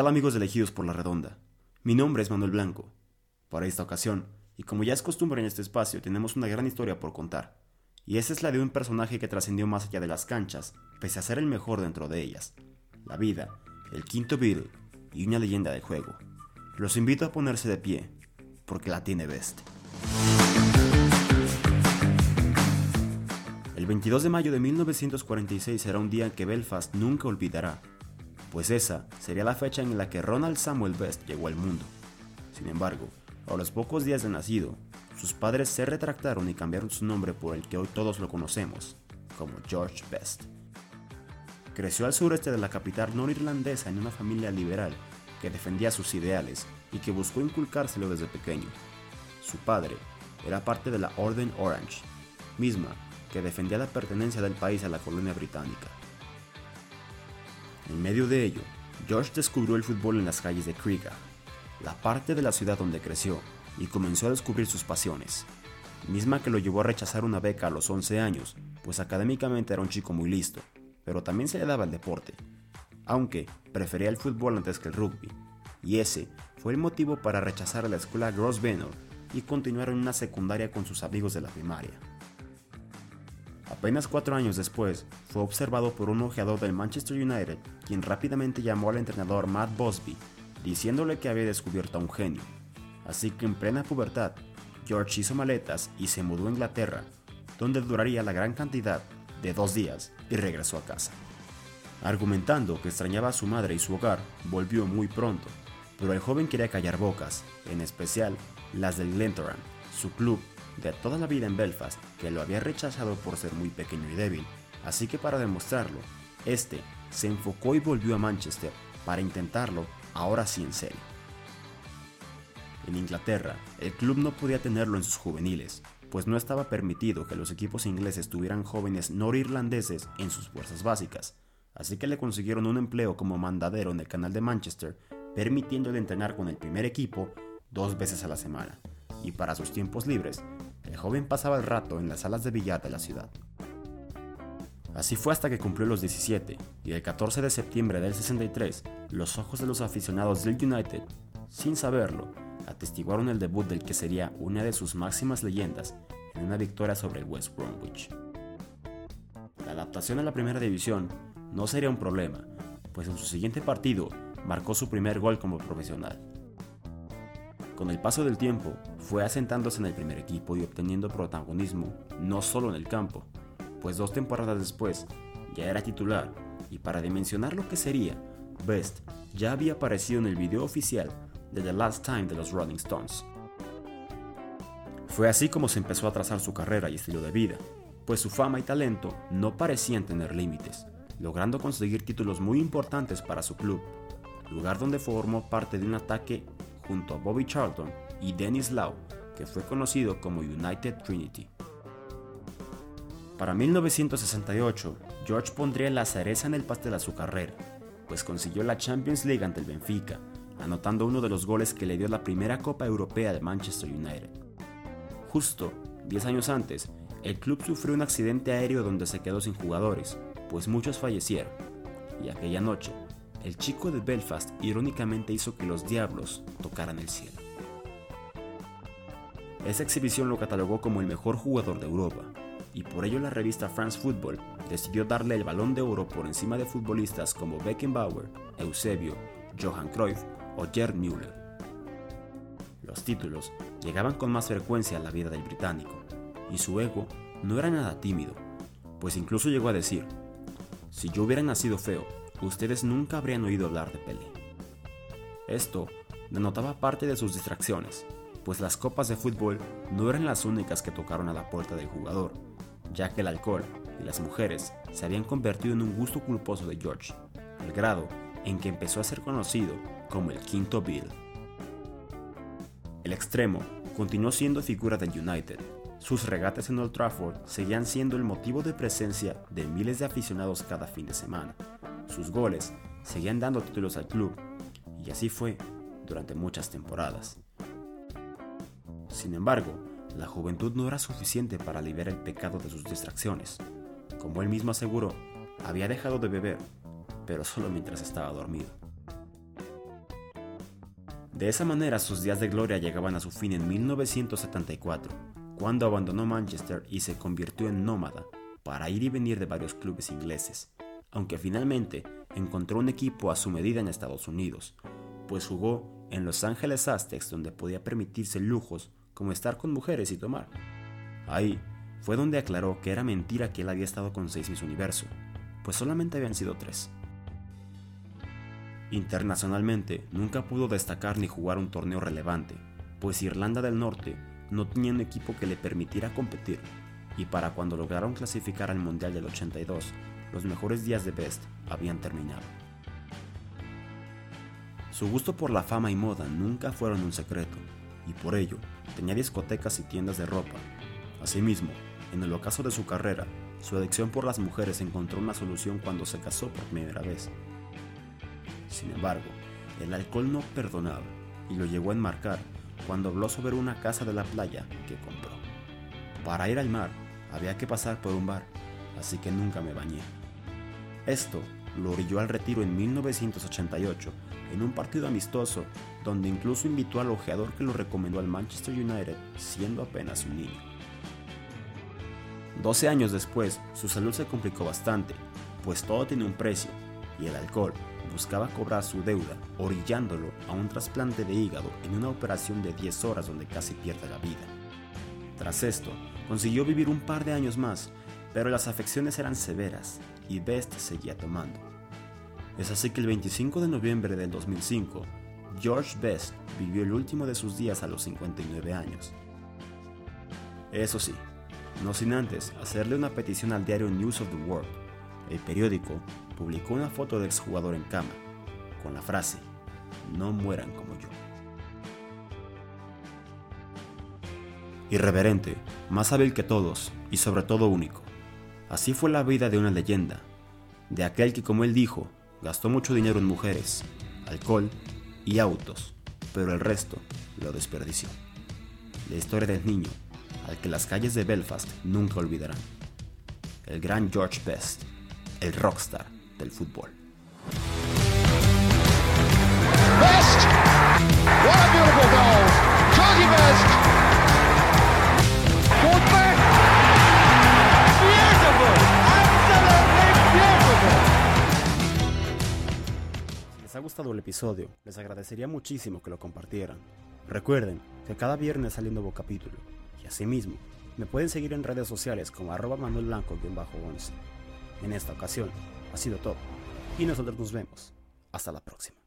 tal amigos elegidos por la redonda? Mi nombre es Manuel Blanco. Para esta ocasión, y como ya es costumbre en este espacio, tenemos una gran historia por contar. Y esa es la de un personaje que trascendió más allá de las canchas, pese a ser el mejor dentro de ellas. La vida, el quinto Beatle y una leyenda del juego. Los invito a ponerse de pie, porque la tiene Best. El 22 de mayo de 1946 será un día que Belfast nunca olvidará pues esa sería la fecha en la que Ronald Samuel Best llegó al mundo. Sin embargo, a los pocos días de nacido, sus padres se retractaron y cambiaron su nombre por el que hoy todos lo conocemos, como George Best. Creció al sureste de la capital norirlandesa en una familia liberal que defendía sus ideales y que buscó inculcárselo desde pequeño. Su padre era parte de la Orden Orange, misma que defendía la pertenencia del país a la colonia británica. En medio de ello, George descubrió el fútbol en las calles de Kriega, la parte de la ciudad donde creció, y comenzó a descubrir sus pasiones, misma que lo llevó a rechazar una beca a los 11 años, pues académicamente era un chico muy listo, pero también se le daba el deporte, aunque prefería el fútbol antes que el rugby, y ese fue el motivo para rechazar la escuela Grosvenor y continuar en una secundaria con sus amigos de la primaria. Apenas cuatro años después, fue observado por un ojeador del Manchester United, quien rápidamente llamó al entrenador Matt Bosby, diciéndole que había descubierto a un genio. Así que en plena pubertad, George hizo maletas y se mudó a Inglaterra, donde duraría la gran cantidad de dos días y regresó a casa. Argumentando que extrañaba a su madre y su hogar, volvió muy pronto, pero el joven quería callar bocas, en especial las del Glentoran, su club toda la vida en Belfast que lo había rechazado por ser muy pequeño y débil, así que para demostrarlo, este se enfocó y volvió a Manchester para intentarlo ahora sí en serio. En Inglaterra, el club no podía tenerlo en sus juveniles, pues no estaba permitido que los equipos ingleses tuvieran jóvenes norirlandeses en sus fuerzas básicas, así que le consiguieron un empleo como mandadero en el canal de Manchester, permitiéndole entrenar con el primer equipo dos veces a la semana, y para sus tiempos libres el joven pasaba el rato en las salas de billar de la ciudad. Así fue hasta que cumplió los 17 y el 14 de septiembre del 63, los ojos de los aficionados del United, sin saberlo, atestiguaron el debut del que sería una de sus máximas leyendas en una victoria sobre el West Bromwich. La adaptación a la primera división no sería un problema, pues en su siguiente partido marcó su primer gol como profesional. Con el paso del tiempo, fue asentándose en el primer equipo y obteniendo protagonismo no solo en el campo, pues dos temporadas después ya era titular y para dimensionar lo que sería, Best ya había aparecido en el video oficial de The Last Time de los Rolling Stones. Fue así como se empezó a trazar su carrera y estilo de vida, pues su fama y talento no parecían tener límites, logrando conseguir títulos muy importantes para su club, lugar donde formó parte de un ataque junto a Bobby Charlton y Dennis Lau, que fue conocido como United Trinity. Para 1968, George pondría la cereza en el pastel a su carrera, pues consiguió la Champions League ante el Benfica, anotando uno de los goles que le dio la primera Copa Europea de Manchester United. Justo 10 años antes, el club sufrió un accidente aéreo donde se quedó sin jugadores, pues muchos fallecieron, y aquella noche el chico de Belfast irónicamente hizo que los diablos tocaran el cielo. Esa exhibición lo catalogó como el mejor jugador de Europa, y por ello la revista France Football decidió darle el balón de oro por encima de futbolistas como Beckenbauer, Eusebio, Johan Cruyff o Gerd Müller. Los títulos llegaban con más frecuencia a la vida del británico, y su ego no era nada tímido, pues incluso llegó a decir, si yo hubiera nacido feo, ustedes nunca habrían oído hablar de Pelé. Esto denotaba parte de sus distracciones, pues las copas de fútbol no eran las únicas que tocaron a la puerta del jugador, ya que el alcohol y las mujeres se habían convertido en un gusto culposo de George, al grado en que empezó a ser conocido como el quinto Bill. El extremo continuó siendo figura del United. Sus regates en Old Trafford seguían siendo el motivo de presencia de miles de aficionados cada fin de semana, sus goles seguían dando títulos al club, y así fue durante muchas temporadas. Sin embargo, la juventud no era suficiente para aliviar el pecado de sus distracciones. Como él mismo aseguró, había dejado de beber, pero solo mientras estaba dormido. De esa manera sus días de gloria llegaban a su fin en 1974, cuando abandonó Manchester y se convirtió en nómada para ir y venir de varios clubes ingleses, aunque finalmente encontró un equipo a su medida en Estados Unidos, pues jugó en Los Ángeles Aztecs donde podía permitirse lujos como estar con mujeres y tomar. Ahí fue donde aclaró que era mentira que él había estado con seis Miss Universo, pues solamente habían sido tres. Internacionalmente, nunca pudo destacar ni jugar un torneo relevante, pues Irlanda del Norte no tenía un equipo que le permitiera competir, y para cuando lograron clasificar al Mundial del 82, los mejores días de Best habían terminado. Su gusto por la fama y moda nunca fueron un secreto, y por ello tenía discotecas y tiendas de ropa. Asimismo, en el ocaso de su carrera, su adicción por las mujeres encontró una solución cuando se casó por primera vez. Sin embargo, el alcohol no perdonaba y lo llevó a enmarcar cuando habló sobre una casa de la playa que compró. Para ir al mar había que pasar por un bar, así que nunca me bañé. Esto lo orilló al retiro en 1988 en un partido amistoso donde incluso invitó al ojeador que lo recomendó al Manchester United siendo apenas un niño. 12 años después, su salud se complicó bastante, pues todo tiene un precio, y el alcohol buscaba cobrar su deuda, orillándolo a un trasplante de hígado en una operación de 10 horas donde casi pierde la vida. Tras esto, consiguió vivir un par de años más, pero las afecciones eran severas y Best seguía tomando. Es así que el 25 de noviembre del 2005, George Best vivió el último de sus días a los 59 años. Eso sí, no sin antes hacerle una petición al diario News of the World. El periódico publicó una foto del exjugador en cama, con la frase, no mueran como yo. Irreverente, más hábil que todos y sobre todo único. Así fue la vida de una leyenda, de aquel que como él dijo, gastó mucho dinero en mujeres, alcohol y autos, pero el resto lo desperdició. La historia del niño, al que las calles de Belfast nunca olvidarán. El gran George Best, el rockstar del fútbol. Ha gustado el episodio, les agradecería muchísimo que lo compartieran. Recuerden que cada viernes sale un nuevo capítulo y asimismo me pueden seguir en redes sociales como arroba manuel blanco-11. En esta ocasión ha sido todo y nosotros nos vemos. Hasta la próxima.